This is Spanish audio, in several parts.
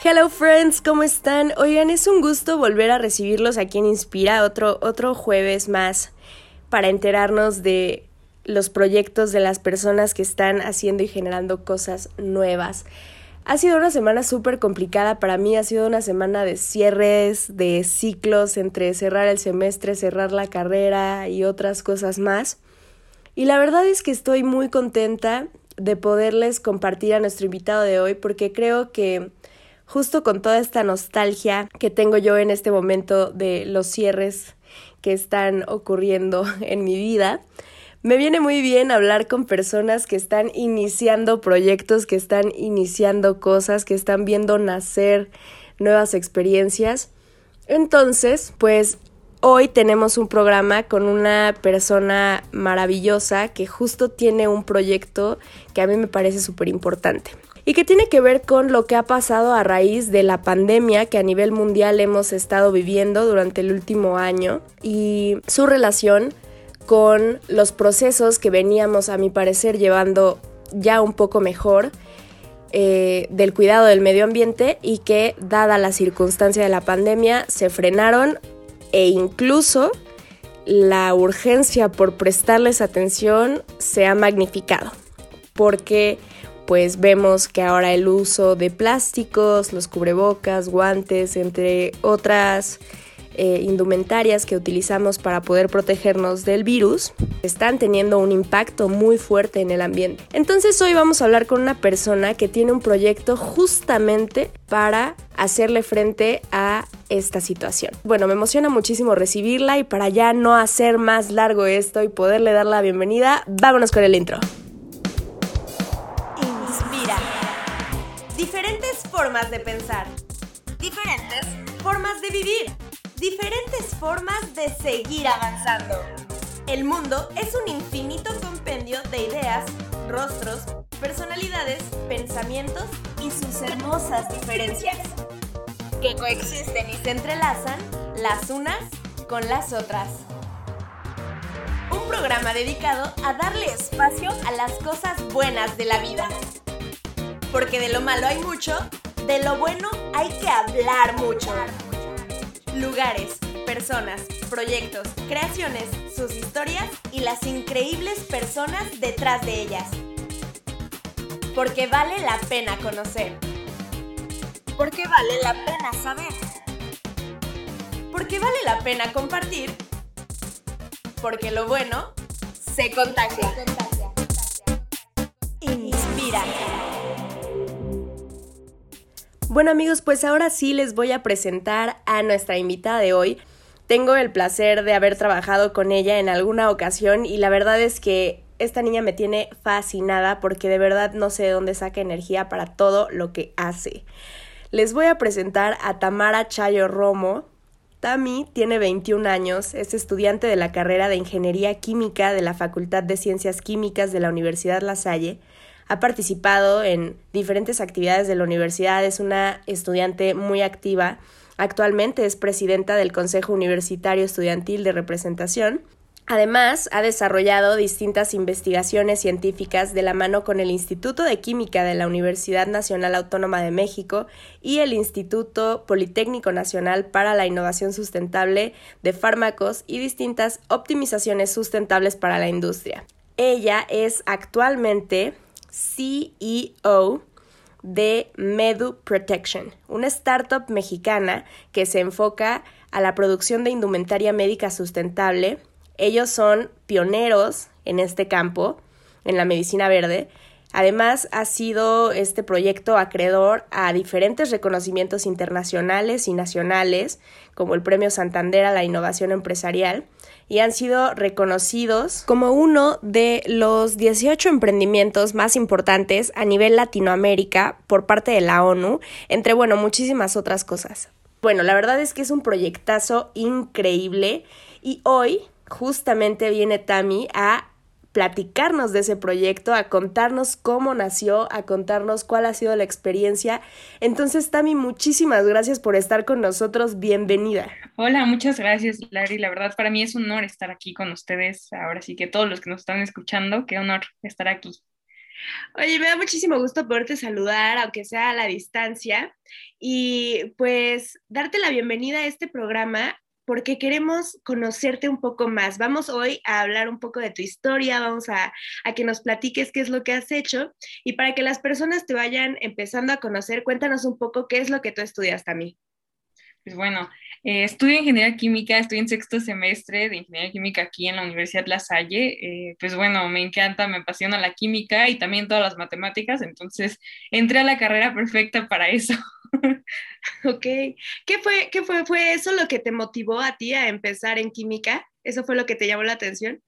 Hello friends, ¿cómo están? Oigan, es un gusto volver a recibirlos aquí en Inspira otro, otro jueves más para enterarnos de los proyectos de las personas que están haciendo y generando cosas nuevas. Ha sido una semana súper complicada para mí, ha sido una semana de cierres, de ciclos entre cerrar el semestre, cerrar la carrera y otras cosas más. Y la verdad es que estoy muy contenta de poderles compartir a nuestro invitado de hoy porque creo que justo con toda esta nostalgia que tengo yo en este momento de los cierres que están ocurriendo en mi vida, me viene muy bien hablar con personas que están iniciando proyectos, que están iniciando cosas, que están viendo nacer nuevas experiencias. Entonces, pues hoy tenemos un programa con una persona maravillosa que justo tiene un proyecto que a mí me parece súper importante y que tiene que ver con lo que ha pasado a raíz de la pandemia que a nivel mundial hemos estado viviendo durante el último año y su relación con los procesos que veníamos a mi parecer llevando ya un poco mejor eh, del cuidado del medio ambiente y que dada la circunstancia de la pandemia se frenaron e incluso la urgencia por prestarles atención se ha magnificado. Porque pues vemos que ahora el uso de plásticos, los cubrebocas, guantes, entre otras eh, indumentarias que utilizamos para poder protegernos del virus están teniendo un impacto muy fuerte en el ambiente. Entonces hoy vamos a hablar con una persona que tiene un proyecto justamente para hacerle frente a esta situación. Bueno, me emociona muchísimo recibirla y para ya no hacer más largo esto y poderle dar la bienvenida, vámonos con el intro. Formas de pensar, diferentes formas de vivir, diferentes formas de seguir avanzando. El mundo es un infinito compendio de ideas, rostros, personalidades, pensamientos y sus hermosas diferencias, que coexisten y se entrelazan las unas con las otras. Un programa dedicado a darle espacio a las cosas buenas de la vida. Porque de lo malo hay mucho de lo bueno hay que hablar mucho. Lugares, personas, proyectos, creaciones, sus historias y las increíbles personas detrás de ellas. Porque vale la pena conocer. Porque vale la pena saber. Porque vale la pena compartir. Porque lo bueno se contagia. Inspira. Bueno amigos, pues ahora sí les voy a presentar a nuestra invitada de hoy. Tengo el placer de haber trabajado con ella en alguna ocasión y la verdad es que esta niña me tiene fascinada porque de verdad no sé de dónde saca energía para todo lo que hace. Les voy a presentar a Tamara Chayo Romo. Tami tiene 21 años, es estudiante de la carrera de Ingeniería Química de la Facultad de Ciencias Químicas de la Universidad La Salle ha participado en diferentes actividades de la universidad, es una estudiante muy activa. Actualmente es presidenta del Consejo Universitario Estudiantil de Representación. Además, ha desarrollado distintas investigaciones científicas de la mano con el Instituto de Química de la Universidad Nacional Autónoma de México y el Instituto Politécnico Nacional para la Innovación Sustentable de Fármacos y distintas optimizaciones sustentables para la industria. Ella es actualmente CEO de Medu Protection, una startup mexicana que se enfoca a la producción de indumentaria médica sustentable. Ellos son pioneros en este campo, en la medicina verde. Además, ha sido este proyecto acreedor a diferentes reconocimientos internacionales y nacionales, como el Premio Santander a la Innovación Empresarial, y han sido reconocidos como uno de los 18 emprendimientos más importantes a nivel Latinoamérica por parte de la ONU, entre, bueno, muchísimas otras cosas. Bueno, la verdad es que es un proyectazo increíble y hoy justamente viene Tami a platicarnos de ese proyecto, a contarnos cómo nació, a contarnos cuál ha sido la experiencia. Entonces, Tami, muchísimas gracias por estar con nosotros. Bienvenida. Hola, muchas gracias, Larry. La verdad, para mí es un honor estar aquí con ustedes. Ahora sí que todos los que nos están escuchando, qué honor estar aquí. Oye, me da muchísimo gusto poderte saludar, aunque sea a la distancia, y pues darte la bienvenida a este programa porque queremos conocerte un poco más. Vamos hoy a hablar un poco de tu historia, vamos a, a, que nos platiques qué es lo que has hecho y para que las personas te vayan empezando a conocer, cuéntanos un poco qué es lo que tú estudias también. Pues bueno, eh, estudio ingeniería química, estoy en sexto semestre de ingeniería química aquí en la Universidad La Salle. Eh, pues bueno, me encanta, me apasiona la química y también todas las matemáticas, entonces entré a la carrera perfecta para eso. ok, ¿qué fue, qué fue, fue eso lo que te motivó a ti a empezar en química? ¿Eso fue lo que te llamó la atención?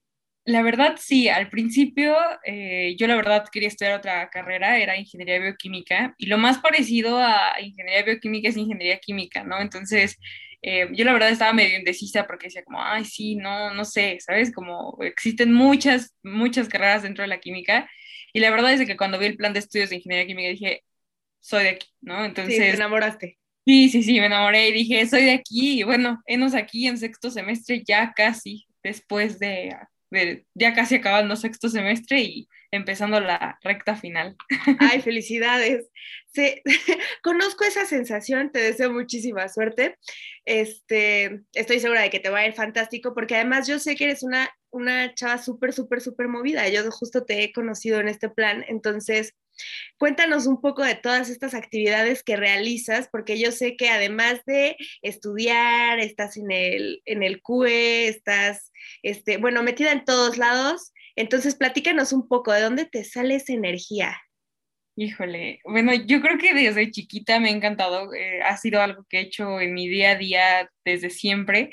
La verdad, sí, al principio eh, yo la verdad quería estudiar otra carrera, era ingeniería bioquímica, y lo más parecido a ingeniería bioquímica es ingeniería química, ¿no? Entonces, eh, yo la verdad estaba medio indecisa porque decía como, ay, sí, no, no sé, ¿sabes? Como existen muchas, muchas carreras dentro de la química, y la verdad es que cuando vi el plan de estudios de ingeniería química dije, soy de aquí, ¿no? Entonces... Sí, te enamoraste. Sí, sí, sí, me enamoré y dije, soy de aquí, y bueno, enos aquí en sexto semestre ya casi, después de ya casi acabando sexto semestre y empezando la recta final. Ay, felicidades. conozco esa sensación, te deseo muchísima suerte. Este, estoy segura de que te va a ir fantástico porque además yo sé que eres una, una chava súper, súper, súper movida. Yo justo te he conocido en este plan, entonces Cuéntanos un poco de todas estas actividades que realizas, porque yo sé que además de estudiar, estás en el, en el CUE, estás, este, bueno, metida en todos lados. Entonces, platícanos un poco, ¿de dónde te sale esa energía? Híjole, bueno, yo creo que desde chiquita me ha encantado, eh, ha sido algo que he hecho en mi día a día desde siempre.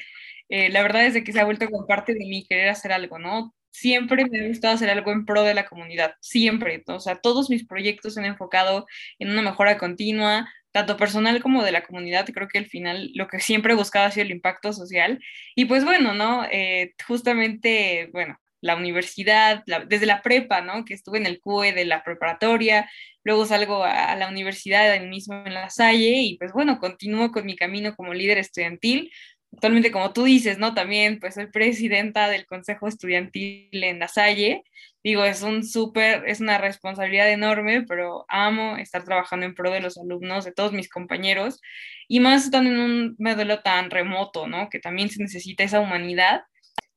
Eh, la verdad es que se ha vuelto con parte de mí querer hacer algo, ¿no? Siempre me ha gustado hacer algo en pro de la comunidad, siempre. O sea, todos mis proyectos han enfocado en una mejora continua, tanto personal como de la comunidad. Creo que al final lo que siempre he buscado ha sido el impacto social. Y pues bueno, ¿no? Eh, justamente, bueno, la universidad, desde la prepa, ¿no? Que estuve en el CUE de la preparatoria, luego salgo a, a la universidad ahí mismo en La Salle y pues bueno, continúo con mi camino como líder estudiantil, actualmente, como tú dices, ¿no? También, pues, soy presidenta del Consejo Estudiantil en La Salle. Digo, es un súper, es una responsabilidad enorme, pero amo estar trabajando en pro de los alumnos, de todos mis compañeros, y más estando en un modelo tan remoto, ¿no? Que también se necesita esa humanidad.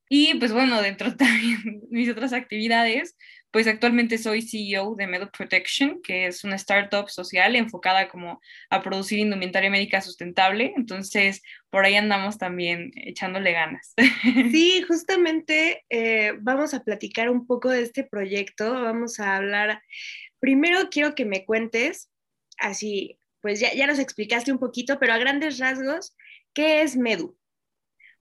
Y pues bueno, dentro también mis otras actividades, pues actualmente soy CEO de Medo Protection, que es una startup social enfocada como a producir indumentaria médica sustentable. Entonces, por ahí andamos también echándole ganas. Sí, justamente eh, vamos a platicar un poco de este proyecto. Vamos a hablar, primero quiero que me cuentes, así, pues ya, ya nos explicaste un poquito, pero a grandes rasgos, ¿qué es Medu?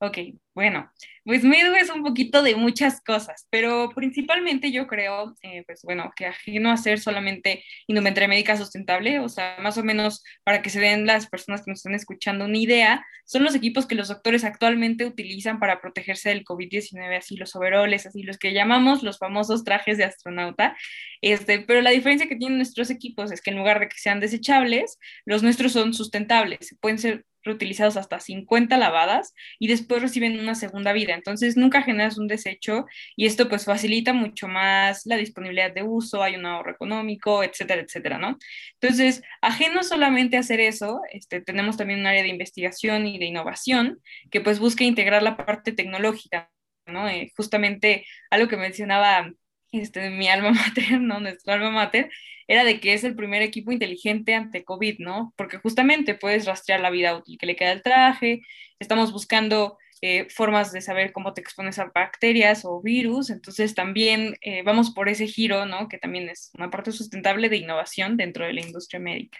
Ok, bueno, pues Medu es un poquito de muchas cosas, pero principalmente yo creo, eh, pues bueno, que ajeno a ser solamente indumentaria médica sustentable, o sea, más o menos para que se den las personas que nos están escuchando una idea, son los equipos que los doctores actualmente utilizan para protegerse del COVID-19, así los overoles, así los que llamamos los famosos trajes de astronauta, este, pero la diferencia que tienen nuestros equipos es que en lugar de que sean desechables, los nuestros son sustentables, pueden ser reutilizados hasta 50 lavadas y después reciben una segunda vida. Entonces nunca generas un desecho y esto pues facilita mucho más la disponibilidad de uso, hay un ahorro económico, etcétera, etcétera, ¿no? Entonces, ajeno solamente a hacer eso, este, tenemos también un área de investigación y de innovación que pues busca integrar la parte tecnológica, ¿no? Eh, justamente algo que mencionaba este, mi alma mater, ¿no? Nuestro alma mater, era de que es el primer equipo inteligente ante COVID, ¿no? Porque justamente puedes rastrear la vida útil que le queda al traje, estamos buscando eh, formas de saber cómo te expones a bacterias o virus, entonces también eh, vamos por ese giro, ¿no? Que también es una parte sustentable de innovación dentro de la industria médica.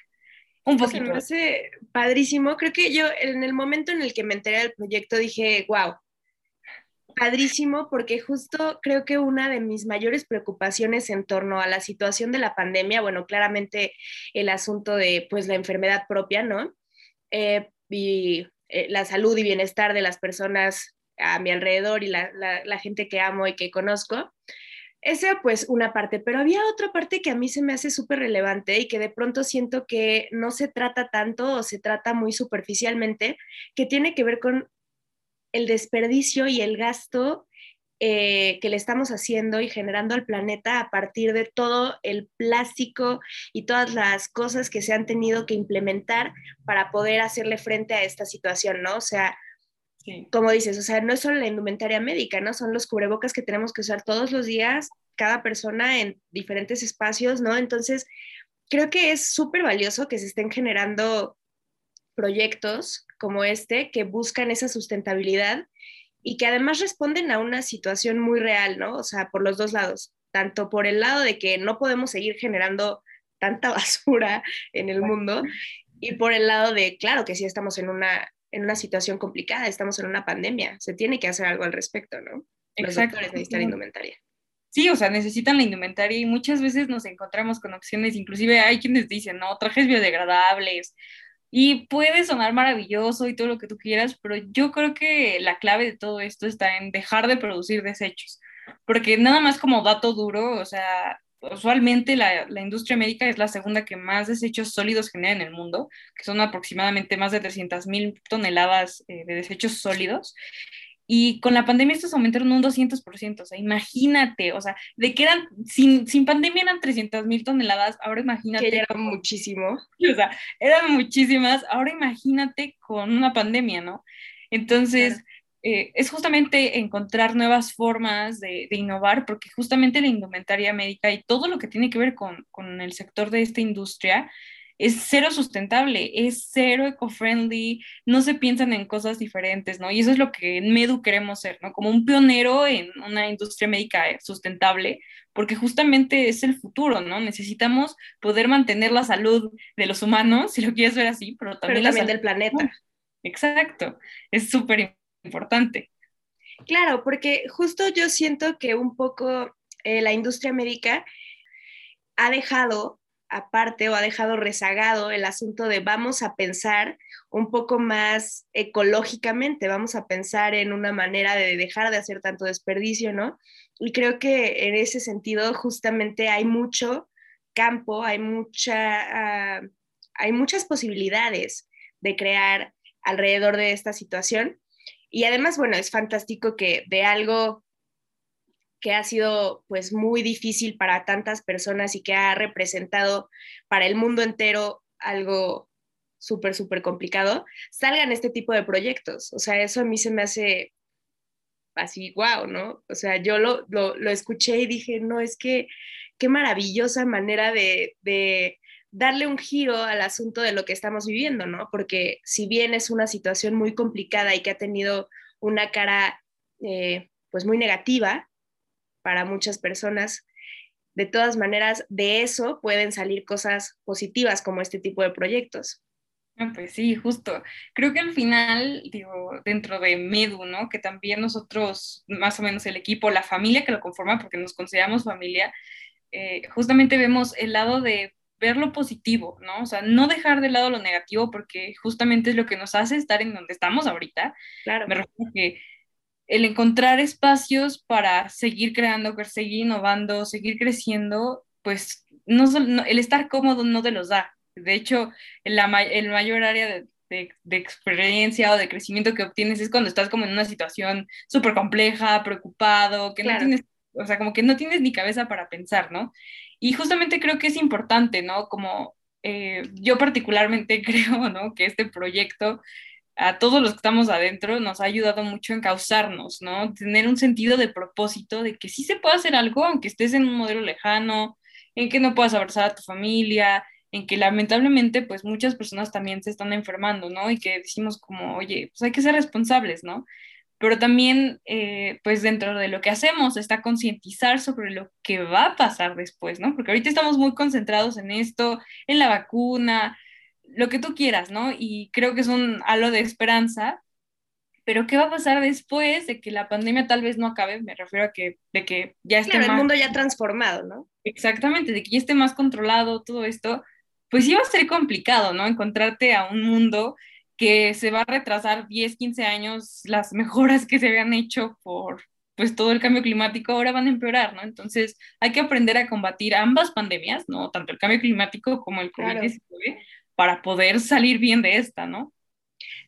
Un poquito. Me parece padrísimo. Creo que yo en el momento en el que me enteré del proyecto dije, wow, padrísimo porque justo creo que una de mis mayores preocupaciones en torno a la situación de la pandemia, bueno, claramente el asunto de pues la enfermedad propia, ¿no? Eh, y eh, la salud y bienestar de las personas a mi alrededor y la, la, gente que amo y que conozco. Esa pues una parte, pero había otra parte que a mí se me hace súper relevante y que de pronto siento que no se trata tanto o se trata muy superficialmente, que tiene que ver con el desperdicio y el gasto eh, que le estamos haciendo y generando al planeta a partir de todo el plástico y todas las cosas que se han tenido que implementar para poder hacerle frente a esta situación, ¿no? O sea, como dices, o sea, no es solo la indumentaria médica, ¿no? Son los cubrebocas que tenemos que usar todos los días, cada persona en diferentes espacios, ¿no? Entonces, creo que es súper valioso que se estén generando proyectos como este que buscan esa sustentabilidad y que además responden a una situación muy real, ¿no? O sea, por los dos lados, tanto por el lado de que no podemos seguir generando tanta basura en el mundo y por el lado de, claro que sí estamos en una, en una situación complicada, estamos en una pandemia, se tiene que hacer algo al respecto, ¿no? Los doctores necesitan indumentaria. Sí, o sea, necesitan la indumentaria y muchas veces nos encontramos con opciones, inclusive hay quienes dicen, no, trajes biodegradables, y puede sonar maravilloso y todo lo que tú quieras, pero yo creo que la clave de todo esto está en dejar de producir desechos, porque nada más como dato duro, o sea, usualmente la, la industria médica es la segunda que más desechos sólidos genera en el mundo, que son aproximadamente más de 300 mil toneladas eh, de desechos sólidos. Y con la pandemia estos aumentaron un 200%, o sea, imagínate, o sea, de que eran, sin, sin pandemia eran 300 mil toneladas, ahora imagínate. Que eran muchísimo. O sea, eran muchísimas, ahora imagínate con una pandemia, ¿no? Entonces, eh, es justamente encontrar nuevas formas de, de, innovar, porque justamente la indumentaria médica y todo lo que tiene que ver con, con el sector de esta industria, es cero sustentable, es cero eco-friendly, no se piensan en cosas diferentes, ¿no? Y eso es lo que en Medu queremos ser, ¿no? Como un pionero en una industria médica sustentable, porque justamente es el futuro, ¿no? Necesitamos poder mantener la salud de los humanos, si lo quieres ver así, pero también, la salud del planeta. Exacto, es súper importante. Claro, porque justo yo siento que un poco eh, la industria médica ha dejado aparte o ha dejado rezagado el asunto de vamos a pensar un poco más ecológicamente, vamos a pensar en una manera de dejar de hacer tanto desperdicio, ¿no? Y creo que en ese sentido justamente hay mucho campo, hay, mucha, uh, hay muchas posibilidades de crear alrededor de esta situación. Y además, bueno, es fantástico que de algo que ha sido pues muy difícil para tantas personas y que ha representado para el mundo entero algo súper, súper complicado, salgan este tipo de proyectos. O sea, eso a mí se me hace así, wow, ¿no? O sea, yo lo, lo, lo escuché y dije, no, es que qué maravillosa manera de, de, darle un giro al asunto de lo que estamos viviendo, ¿no? Porque si bien es una situación muy complicada y que ha tenido una cara eh, pues muy negativa, para muchas personas. De todas maneras, de eso pueden salir cosas positivas como este tipo de proyectos. Ah, pues sí, justo. Creo que al final, digo, dentro de Medu, ¿no? Que también nosotros, más o menos el equipo, la familia que lo conforma, porque nos consideramos familia, eh, justamente vemos el lado de ver lo positivo, ¿no? O sea, no dejar de lado lo negativo, porque justamente es lo que nos hace estar en donde estamos ahorita. Claro. Me refiero que el encontrar espacios para seguir creando, seguir innovando, seguir creciendo, pues no, el estar cómodo no te los da. De hecho, la, el mayor área de, de, experiencia o de crecimiento que obtienes es cuando estás como en una situación súper compleja, preocupado, que no tienes, o sea, como que no tienes ni cabeza para pensar, ¿no? Y justamente creo que es importante, ¿no? Como eh, yo particularmente creo, ¿no? Que este proyecto a todos los que estamos adentro nos ha ayudado mucho en causarnos, ¿no? Tener un sentido de propósito, de que sí se puede hacer algo, aunque estés en un modelo lejano, en que no puedas abrazar a tu familia, en que lamentablemente pues muchas personas también se están enfermando, ¿no? Y que decimos como, oye, pues hay que ser responsables, ¿no? Pero también, eh, pues dentro de lo que hacemos está concientizar sobre lo que va a pasar después, ¿no? Porque ahorita estamos muy concentrados en esto, en la vacuna, lo que tú quieras, ¿no? Y creo que es un halo de esperanza, pero ¿qué va a pasar después de que la pandemia tal vez no acabe? Me refiero a que, de que ya esté claro, el mundo ya transformado, ¿no? Exactamente, de que ya esté más controlado todo esto, pues sí va a ser complicado, ¿no? Encontrarte a un mundo que se va a retrasar 10, 15 años, las mejoras que se habían hecho por pues todo el cambio climático ahora van a empeorar, ¿no? Entonces hay que aprender a combatir ambas pandemias, ¿no? Tanto el cambio climático como el COVID-19, para poder salir bien de esta, ¿no?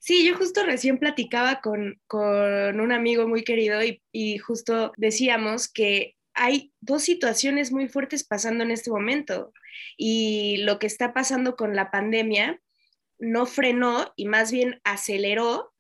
Sí, yo justo recién platicaba con, un amigo muy querido y, y justo decíamos que hay dos situaciones muy fuertes pasando en este momento y lo que está pasando con la pandemia no frenó y más bien aceleró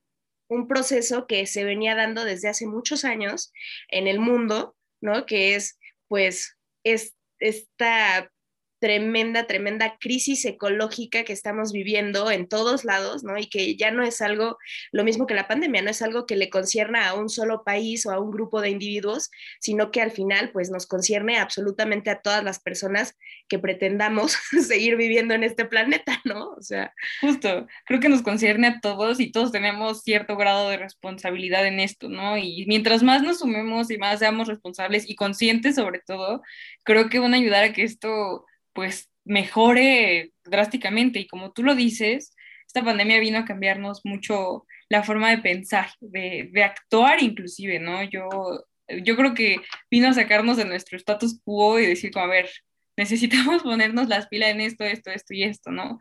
un proceso que se venía dando desde hace muchos años en el mundo, ¿no? Que es, pues, es, esta tremenda, tremenda crisis ecológica que estamos viviendo en todos lados, ¿no? Y que ya no es algo, lo mismo que la pandemia, no es algo que le concierna a un solo país o a un grupo de individuos, sino que al final, pues nos concierne absolutamente a todas las personas que pretendamos seguir viviendo en este planeta, ¿no? O sea. Justo, creo que nos concierne a todos y todos tenemos cierto grado de responsabilidad en esto, ¿no? Y mientras más nos sumemos y más seamos responsables y conscientes sobre todo, creo que van a ayudar a que esto pues mejore drásticamente. Y como tú lo dices, esta pandemia vino a cambiarnos mucho la forma de pensar, de, actuar inclusive, ¿no? Yo, yo creo que vino a sacarnos de nuestro status quo y decir, como, a ver, necesitamos ponernos las pilas en esto, esto, esto y esto, ¿no?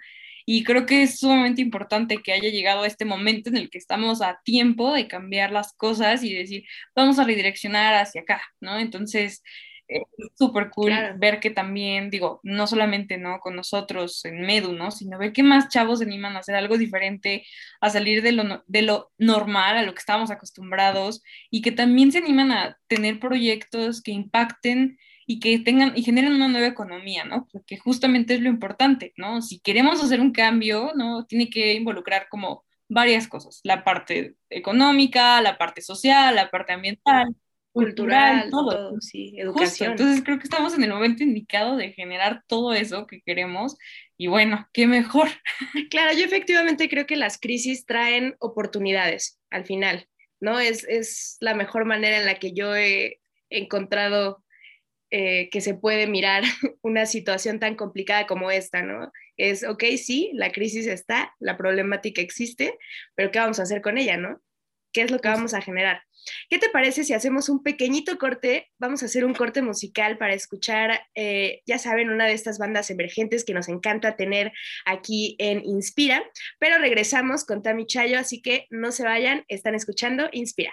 Y creo que es sumamente importante que haya llegado este momento en el que estamos a tiempo de cambiar las cosas y decir, vamos a redireccionar hacia acá, ¿no? Entonces, es súper cool ver que también, digo, no solamente, ¿no? Con nosotros en Medu, ¿no? Sino ver que más chavos se animan a hacer algo diferente, a salir de lo, de lo normal, a lo que estamos acostumbrados, y que también se animan a tener proyectos que impacten y que tengan y generen una nueva economía, ¿no? Porque justamente es lo importante, ¿no? Si queremos hacer un cambio, ¿no? Tiene que involucrar como varias cosas, la parte económica, la parte social, la parte ambiental cultural, todo. sí, educación. Entonces creo que estamos en el momento indicado de generar todo eso que queremos y bueno, qué mejor. Claro, yo efectivamente creo que las crisis traen oportunidades al final, ¿no? Es, es la mejor manera en la que yo he encontrado eh, que se puede mirar una situación tan complicada como esta, ¿no? Es, ok, sí, la crisis está, la problemática existe, pero ¿qué vamos a hacer con ella, no? ¿Qué es lo que vamos a generar? ¿Qué te parece si hacemos un pequeñito corte? Vamos a hacer un corte musical para escuchar, eh, ya saben, una de estas bandas emergentes que nos encanta tener aquí en Inspira, pero regresamos con Tami Chayo, así que no se vayan, están escuchando Inspira.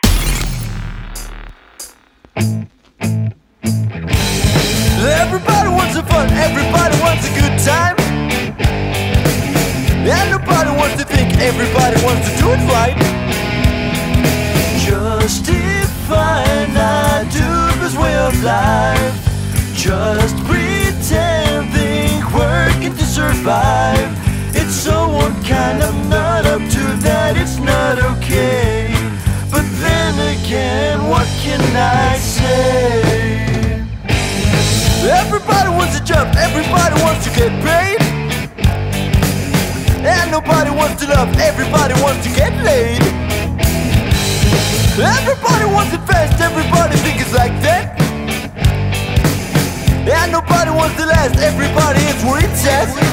Everybody wants a fun, everybody wants a good time. nobody wants to think, everybody wants to do it right. Justifying our dubious way of life. Just pretending, working to survive. It's so unkind, I'm not up to that, it's not okay. But then again, what can I say? Everybody wants a job, everybody wants to get paid. And nobody wants to love, everybody Everybody wants it fast, everybody think it's like that. And nobody wants to last, everybody is where it's at.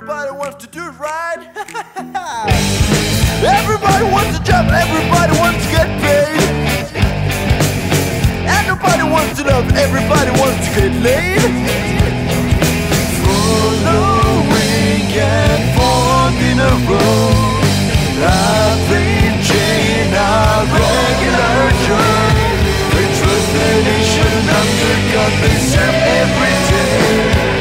Everybody wants to do it right. everybody wants a job, everybody wants to get paid. Nobody wants to love, everybody wants to get laid. Following and fork in a row. Averaging our regular job. We trust the nation under God, every day.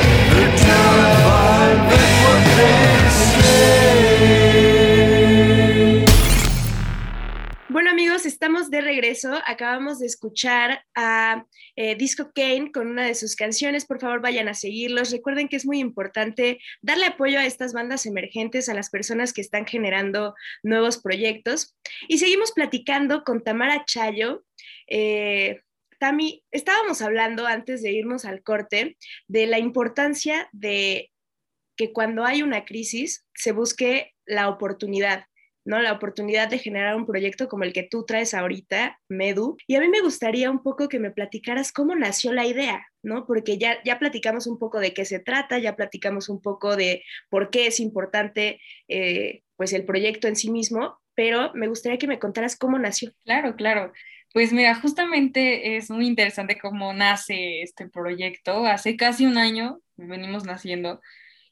Estamos de regreso. Acabamos de escuchar a eh, Disco Kane con una de sus canciones. Por favor, vayan a seguirlos. Recuerden que es muy importante darle apoyo a estas bandas emergentes, a las personas que están generando nuevos proyectos. Y seguimos platicando con Tamara Chayo. Eh, Tami, estábamos hablando antes de irnos al corte de la importancia de que cuando hay una crisis se busque la oportunidad. ¿No? La oportunidad de generar un proyecto como el que tú traes ahorita, Medu. Y a mí me gustaría un poco que me platicaras cómo nació la idea, ¿no? Porque ya, ya platicamos un poco de qué se trata, ya platicamos un poco de por qué es importante eh, pues el proyecto en sí mismo, pero me gustaría que me contaras cómo nació. Claro, claro. Pues mira, justamente es muy interesante cómo nace este proyecto. Hace casi un año venimos naciendo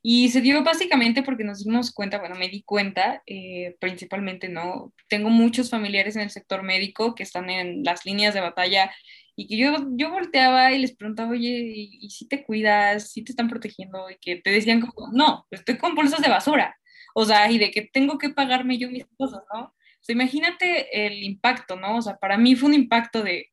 y se dio básicamente porque nos dimos cuenta, bueno, me di cuenta eh, principalmente, ¿no? Tengo muchos familiares en el sector médico que están en las líneas de batalla y que yo, yo volteaba y les preguntaba, oye, ¿y, y si te cuidas? ¿Si te están protegiendo? Y que te decían como, no, estoy con bolsas de basura. O sea, y de que tengo que pagarme yo mis cosas, ¿no? O sea, imagínate el impacto, ¿no? O sea, para mí fue un impacto de,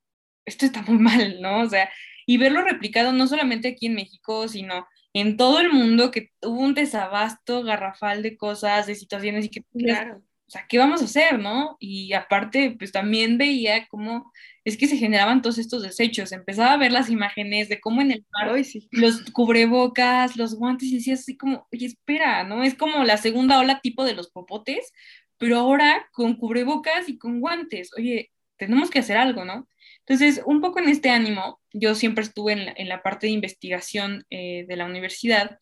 esto está muy mal, ¿no? O sea, y verlo replicado no solamente aquí en México, sino en todo el mundo, que hubo un desabasto garrafal de cosas, de situaciones y que, Claro. o sea, ¿qué vamos a hacer, no? Y aparte, pues también veía cómo es que se generaban todos estos desechos, empezaba a ver las imágenes de cómo en el mar Ay, sí. los cubrebocas, los guantes, y decías así como, oye, espera, ¿no? Es como la segunda ola tipo de los popotes, pero ahora con cubrebocas y con guantes. Oye, tenemos que hacer algo, ¿no? Entonces, un poco en este ánimo, yo siempre estuve en la, en la parte de investigación eh, de la universidad.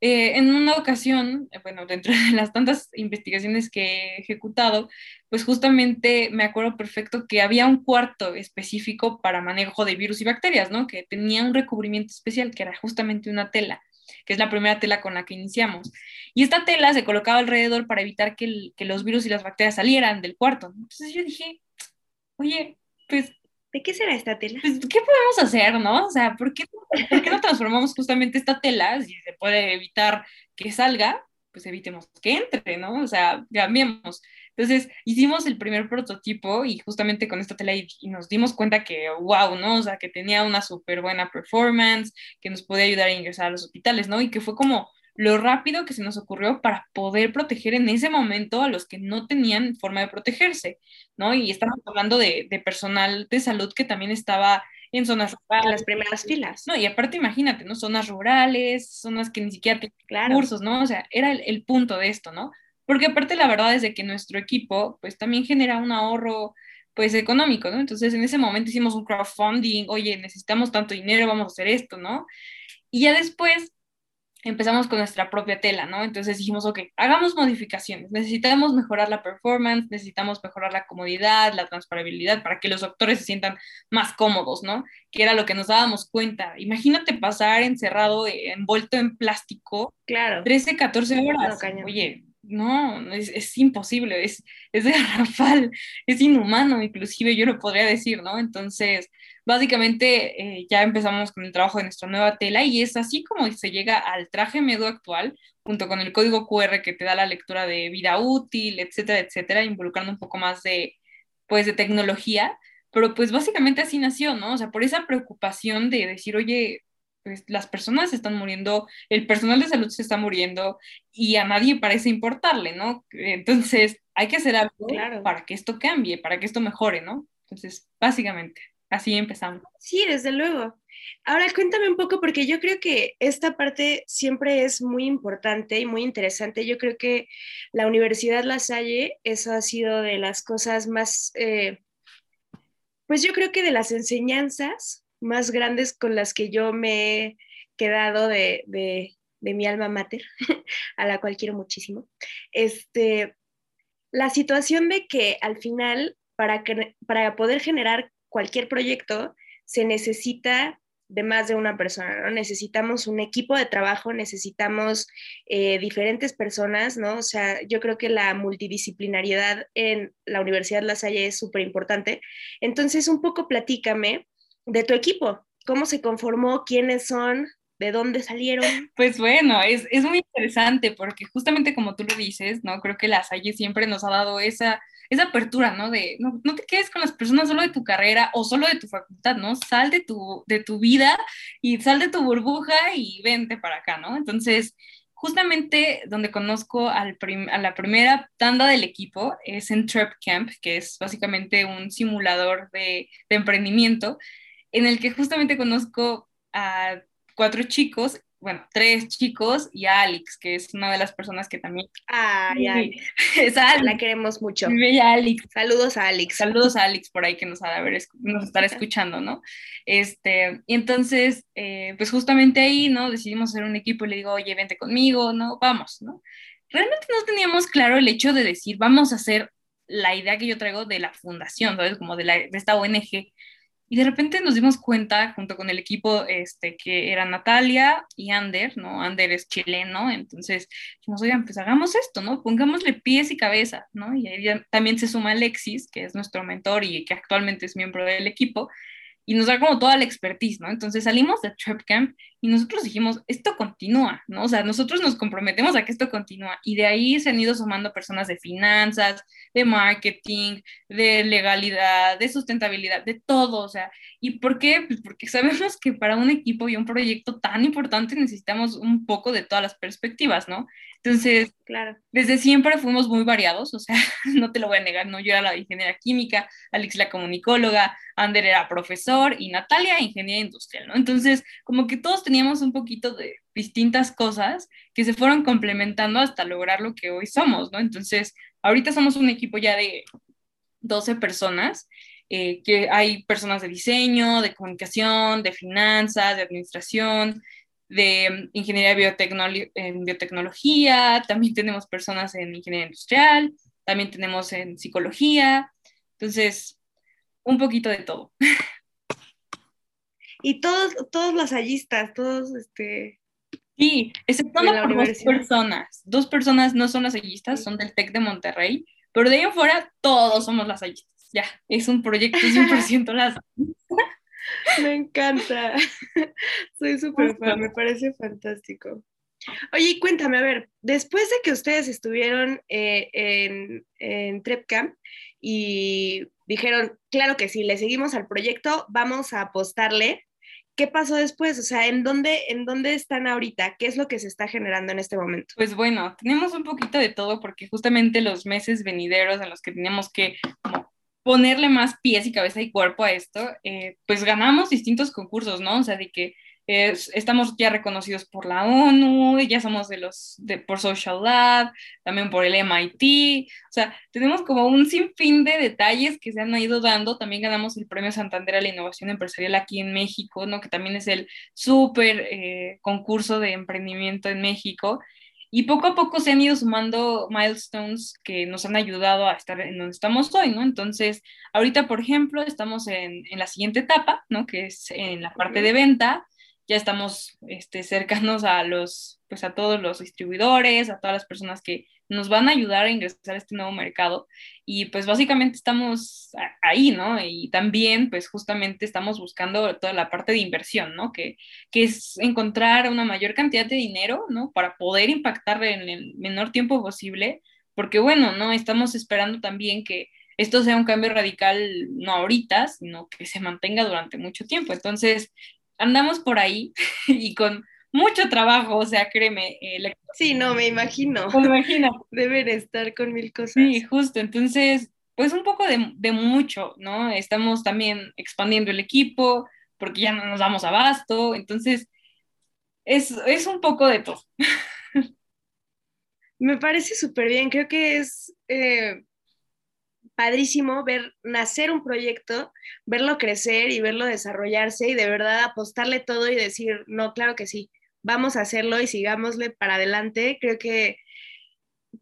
Eh, en una ocasión, eh, bueno, dentro de las tantas investigaciones que he ejecutado, pues justamente me acuerdo perfecto que había un cuarto específico para manejo de virus y bacterias, ¿no? Que tenía un recubrimiento especial que era justamente una tela, que es la primera tela con la que iniciamos. Y esta tela se colocaba alrededor para evitar que, el- que los virus y las bacterias salieran del cuarto. Entonces yo dije, oye, pues ¿De qué será esta tela? pues, ¿qué podemos hacer, no? O sea, ¿por qué, por qué no transformamos justamente esta tela? Si se puede evitar que salga, pues evitemos que entre, ¿no? O sea, cambiemos. Entonces, hicimos el primer prototipo y justamente con esta tela y, y nos dimos cuenta que, wow, ¿no? O sea, que tenía una súper buena performance, que nos podía ayudar a ingresar a los hospitales, ¿no? Y que fue como lo rápido que se nos ocurrió para poder proteger en ese momento a los que no tenían forma de protegerse, ¿no? Y estamos hablando de, de personal de salud que también estaba en zonas En rurales. las primeras filas. No, y aparte imagínate, ¿no? Zonas rurales, zonas que ni siquiera tienen Claro. cursos, ¿no? O sea, era el, el punto de esto, ¿no? Porque aparte la verdad es de que nuestro equipo, pues también genera un ahorro, pues económico, ¿no? Entonces en ese momento hicimos un crowdfunding, oye, necesitamos tanto dinero, vamos a hacer esto, ¿no? Y ya después empezamos con nuestra propia tela, ¿no? Entonces dijimos, ok, hagamos modificaciones, necesitamos mejorar la performance, necesitamos mejorar la comodidad, la transparabilidad, para que los doctores se sientan más cómodos, ¿no? Que era lo que nos dábamos cuenta. Imagínate pasar encerrado, eh, envuelto en plástico, Claro. 13, 14 horas. No. Oye, no, es, es imposible, es, es garrafal, es inhumano, inclusive yo lo podría decir, ¿no? Entonces, básicamente eh, ya empezamos con el trabajo de nuestra nueva tela y es así como se llega al traje medio actual, junto con el código QR que te da la lectura de vida útil, etcétera, etcétera, involucrando un poco más de, pues, de tecnología, pero pues básicamente así nació, ¿no? O sea, por esa preocupación de decir, oye, pues las personas se están muriendo, el personal de salud se está muriendo y a nadie parece importarle, ¿no? Entonces hay que hacer algo Claro. para que esto cambie, para que esto mejore, ¿no? Entonces, básicamente, así empezamos. Sí, desde luego. Ahora cuéntame un poco, porque yo creo que esta parte siempre es muy importante y muy interesante. Yo creo que la Universidad La Salle, eso ha sido de las cosas más, eh, pues yo creo que de las enseñanzas más grandes con las que yo me he quedado de, de, mi alma mater, a la cual quiero muchísimo. Este, la situación de que al final, para, que, para poder generar cualquier proyecto, se necesita de más de una persona, ¿no? Necesitamos un equipo de trabajo, necesitamos eh, diferentes personas, ¿no? O sea, yo creo que la multidisciplinariedad en la Universidad La Salle es súper importante. Entonces, un poco platícame de tu equipo, cómo se conformó, quiénes son, de dónde salieron. Pues bueno, es, es muy interesante porque justamente como tú lo dices, ¿no? Creo que La Salle siempre nos ha dado esa esa apertura, ¿no? De no, no, te quedes con las personas solo de tu carrera o solo de tu facultad, ¿no? Sal de tu, de tu vida y sal de tu burbuja y vente para acá, ¿no? Entonces, justamente donde conozco al a la primera tanda del equipo es en Trap Camp, que es básicamente un simulador de, de emprendimiento, en el que justamente conozco a cuatro chicos bueno, tres chicos y a Alex, que es una de las personas que también... Ay, ay. Es Alex. La queremos mucho. Bella Alex. Saludos a Alex. Saludos a Alex por ahí que nos ha de haber, nos estará escuchando, ¿no? Este, y entonces, eh, pues justamente ahí, ¿no? Decidimos hacer un equipo y le digo, oye, vente conmigo, ¿no? Vamos, ¿no? Realmente no teníamos claro el hecho de decir, vamos a hacer la idea que yo traigo de la fundación, ¿sabes? Como de, la, de esta ONG y de repente nos dimos cuenta, junto con el equipo, este, que era Natalia y Ander, ¿no? Ander es chileno, entonces dijimos, oigan, pues hagamos esto, ¿no? Pongámosle pies y cabeza, ¿no? Y ahí también se suma Alexis, que es nuestro mentor y que actualmente es miembro del equipo, y nos da como toda la expertise, ¿no? Entonces salimos de Trap Camp y nosotros dijimos, esto continúa, ¿no? O sea, nosotros nos comprometemos a que esto continúa y de ahí se han ido sumando personas de finanzas, de marketing, de legalidad, de sustentabilidad, de todo, o sea, ¿y por qué? Pues porque sabemos que para un equipo y un proyecto tan importante necesitamos un poco de todas las perspectivas, ¿no? Entonces, claro. desde siempre fuimos muy variados, o sea, no te lo voy a negar, ¿no? Yo era la ingeniera química, Alex la comunicóloga, Ander era profesor y Natalia ingeniera industrial, ¿no? Entonces, como que todos teníamos un poquito de distintas cosas que se fueron complementando hasta lograr lo que hoy somos, ¿no? Entonces, ahorita somos un equipo ya de 12 personas, eh, que hay personas de diseño, de comunicación, de finanzas, de administración, de ingeniería en biotecnología, también tenemos personas en ingeniería industrial, también tenemos en psicología, entonces, un poquito de todo. Y todos, todos los hallistas, todos, este... Sí, excepto dos personas. Dos personas no son las hallistas, son del TEC de Monterrey, pero de ahí en fuera todos somos las hallistas. Ya, es un proyecto 100% las Me encanta. Soy súper fan, me parece fantástico. Oye, cuéntame, a ver, después de que ustedes estuvieron eh, en, en Trepcamp y dijeron, claro que sí, le seguimos al proyecto, vamos a apostarle. ¿Qué pasó después? O sea, ¿en dónde, ¿en dónde están ahorita? ¿Qué es lo que se está generando en este momento? Pues bueno, tenemos un poquito de todo porque justamente los meses venideros en los que teníamos que como, ponerle más pies y cabeza y cuerpo a esto, eh, pues ganamos distintos concursos, ¿no? O sea, de que estamos ya reconocidos por la ONU, ya somos de los, de, por Social Lab, también por el MIT, o sea, tenemos como un sinfín de detalles que se han ido dando, también ganamos el Premio Santander a la Innovación Empresarial aquí en México, ¿no? Que también es el súper eh, concurso de emprendimiento en México, y poco a poco se han ido sumando milestones que nos han ayudado a estar en donde estamos hoy, ¿no? Entonces, ahorita, por ejemplo, estamos en, en la siguiente etapa, ¿no? Que es en la parte de venta. Ya estamos este, cercanos a los, pues a todos los distribuidores, a todas las personas que nos van a ayudar a ingresar a este nuevo mercado. Y pues básicamente estamos ahí, ¿no? Y también pues justamente estamos buscando toda la parte de inversión, ¿no? Que, que es encontrar una mayor cantidad de dinero, ¿no? Para poder impactar en el menor tiempo posible, porque bueno, ¿no? Estamos esperando también que esto sea un cambio radical, no ahorita, sino que se mantenga durante mucho tiempo. Entonces, andamos por ahí y con mucho trabajo, o sea, créeme. sí, no, me imagino. Me imagino. Deben estar con mil cosas. Sí, justo. Entonces, pues un poco de, de mucho, ¿no? Estamos también expandiendo el equipo porque ya no nos damos abasto, entonces es, es un poco de todo. Me parece súper bien, creo que es eh, padrísimo ver nacer un proyecto, verlo crecer y verlo desarrollarse y de verdad apostarle todo y decir, no, claro que sí, vamos a hacerlo y sigámosle para adelante. Creo que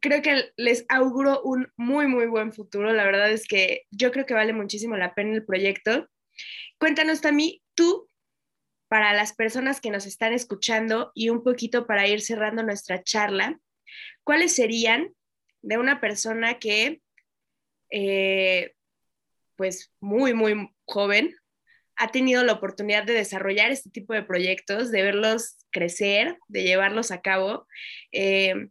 creo que les auguro un muy, muy buen futuro. La verdad es que yo creo que vale muchísimo la pena el proyecto. Cuéntanos, Tami, tú, para las personas que nos están escuchando y un poquito para ir cerrando nuestra charla, ¿cuáles serían de una persona que, eh, pues, muy, muy joven, ha tenido la oportunidad de desarrollar este tipo de proyectos, de verlos crecer, de llevarlos a cabo? Eh,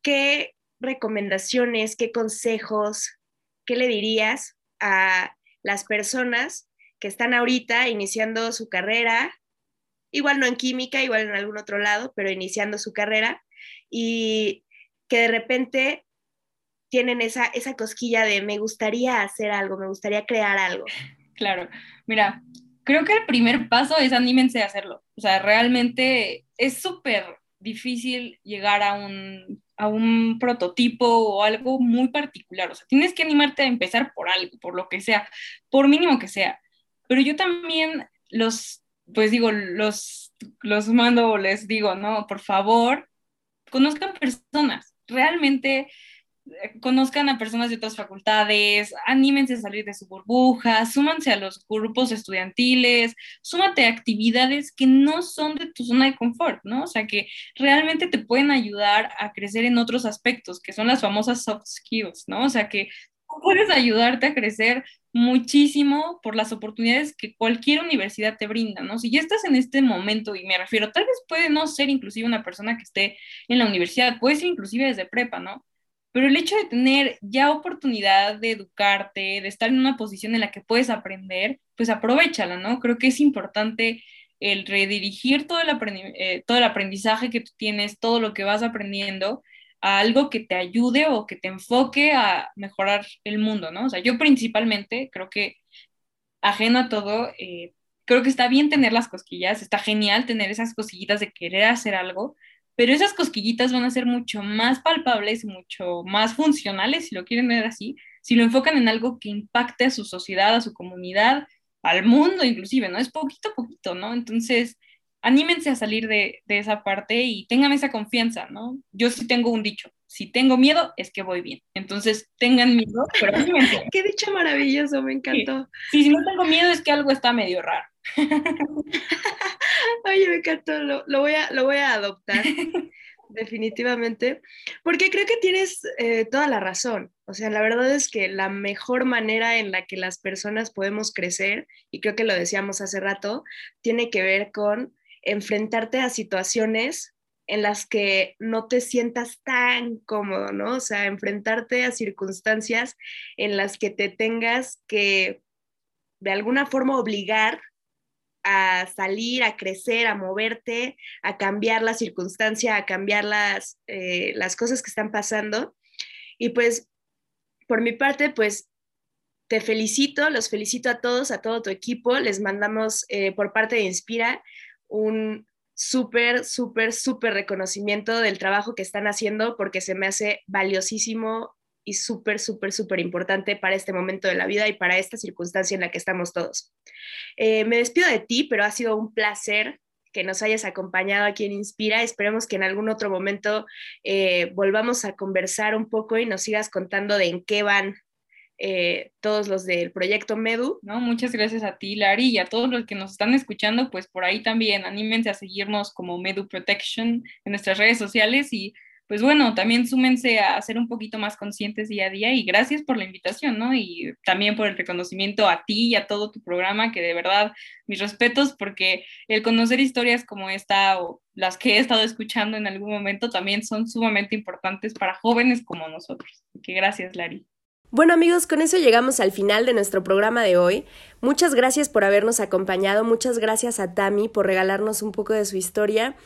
¿Qué recomendaciones, qué consejos, qué le dirías a las personas que están ahorita iniciando su carrera, igual no en química, igual en algún otro lado, pero iniciando su carrera y que de repente tienen esa, esa cosquilla de me gustaría hacer algo, me gustaría crear algo. Claro, mira, creo que el primer paso es anímense a hacerlo. O sea, realmente es súper difícil llegar a un, a un prototipo o algo muy particular. O sea, tienes que animarte a empezar por algo, por lo que sea, por mínimo que sea. Pero yo también los, pues digo, los, los mando o les digo, no, por favor, conozcan personas. Realmente conozcan a personas de otras facultades, anímense a salir de su burbuja, súmanse a los grupos estudiantiles, súmate a actividades que no son de tu zona de confort, ¿no? O sea, que realmente te pueden ayudar a crecer en otros aspectos, que son las famosas soft skills, ¿no? O sea, que puedes ayudarte a crecer muchísimo por las oportunidades que cualquier universidad te brinda, ¿no? Si ya estás en este momento, y me refiero, tal vez puede no ser inclusive una persona que esté en la universidad, puede ser inclusive desde prepa, ¿no? Pero el hecho de tener ya oportunidad de educarte, de estar en una posición en la que puedes aprender, pues aprovechala, ¿no? Creo que es importante el redirigir todo el, eh, todo el aprendizaje que tú tienes, todo lo que vas aprendiendo, a algo que te ayude o que te enfoque a mejorar el mundo, ¿no? O sea, yo principalmente creo que, ajeno a todo, eh, creo que está bien tener las cosquillas, está genial tener esas cosquillitas de querer hacer algo, pero esas cosquillitas van a ser mucho más palpables, mucho más funcionales, si lo quieren ver así, si lo enfocan en algo que impacte a su sociedad, a su comunidad, al mundo inclusive, ¿no? Es poquito a poquito, ¿no? Entonces, anímense a salir de, de, esa parte y tengan esa confianza, ¿no? Yo sí tengo un dicho, si tengo miedo es que voy bien. Entonces, tengan miedo, pero anímense. Qué dicho maravilloso, me encantó. Sí, si no tengo miedo es que algo está medio raro. Oye, me encantó, lo, lo, voy, a, lo voy a adoptar, definitivamente, porque creo que tienes eh, toda la razón. O sea, la verdad es que la mejor manera en la que las personas podemos crecer, y creo que lo decíamos hace rato, tiene que ver con enfrentarte a situaciones en las que no te sientas tan cómodo, ¿no? O sea, enfrentarte a circunstancias en las que te tengas que de alguna forma obligar a salir, a crecer, a moverte, a cambiar la circunstancia, a cambiar las, eh, las cosas que están pasando. Y pues, por mi parte, pues te felicito, los felicito a todos, a todo tu equipo. Les mandamos eh, por parte de Inspira un súper, súper, súper reconocimiento del trabajo que están haciendo porque se me hace valiosísimo y súper, súper, súper importante para este momento de la vida y para esta circunstancia en la que estamos todos. Eh, me despido de ti, pero ha sido un placer que nos hayas acompañado aquí en Inspira. Esperemos que en algún otro momento eh, volvamos a conversar un poco y nos sigas contando de en qué van eh, todos los del proyecto Medu. No, muchas gracias a ti, Lari, y a todos los que nos están escuchando, pues por ahí también anímense a seguirnos como Medu Protection en nuestras redes sociales y pues bueno, también súmense a ser un poquito más conscientes día a día y gracias por la invitación, ¿no? Y también por el reconocimiento a ti y a todo tu programa, que de verdad mis respetos porque el conocer historias como esta o las que he estado escuchando en algún momento también son sumamente importantes para jóvenes como nosotros. Que gracias, Lari. Bueno amigos, con eso llegamos al final de nuestro programa de hoy. Muchas gracias por habernos acompañado, muchas gracias a Tami por regalarnos un poco de su historia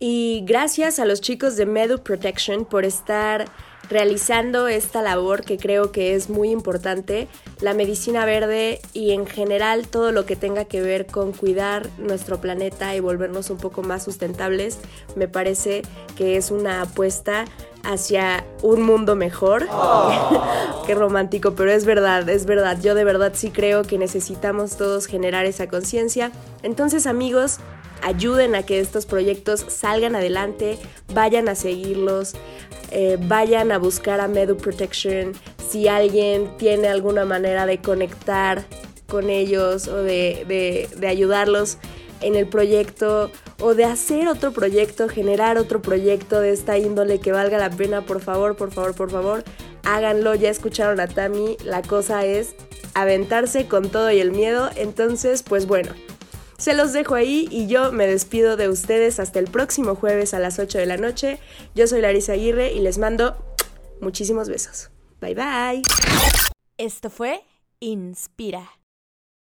y gracias a los chicos de Medu Protection por estar realizando esta labor que creo que es muy importante, la medicina verde y en general todo lo que tenga que ver con cuidar nuestro planeta y volvernos un poco más sustentables, me parece que es una apuesta hacia un mundo mejor. Qué romántico, pero es verdad, es verdad. Yo de verdad sí creo que necesitamos todos generar esa conciencia. Entonces amigos, ayuden a que estos proyectos salgan adelante, vayan a seguirlos, eh, vayan a buscar a Medu Protection. Si alguien tiene alguna manera de conectar con ellos o de, de ayudarlos en el proyecto o de hacer otro proyecto, generar otro proyecto de esta índole que valga la pena, por favor, por favor, por favor, háganlo. Ya escucharon a Tami, la cosa es aventarse con todo y el miedo. Entonces, pues bueno. Se los dejo ahí y yo me despido de ustedes hasta el próximo jueves a las 8 de la noche. Yo soy Larisa Aguirre y les mando muchísimos besos. Bye bye. Esto fue Inspira.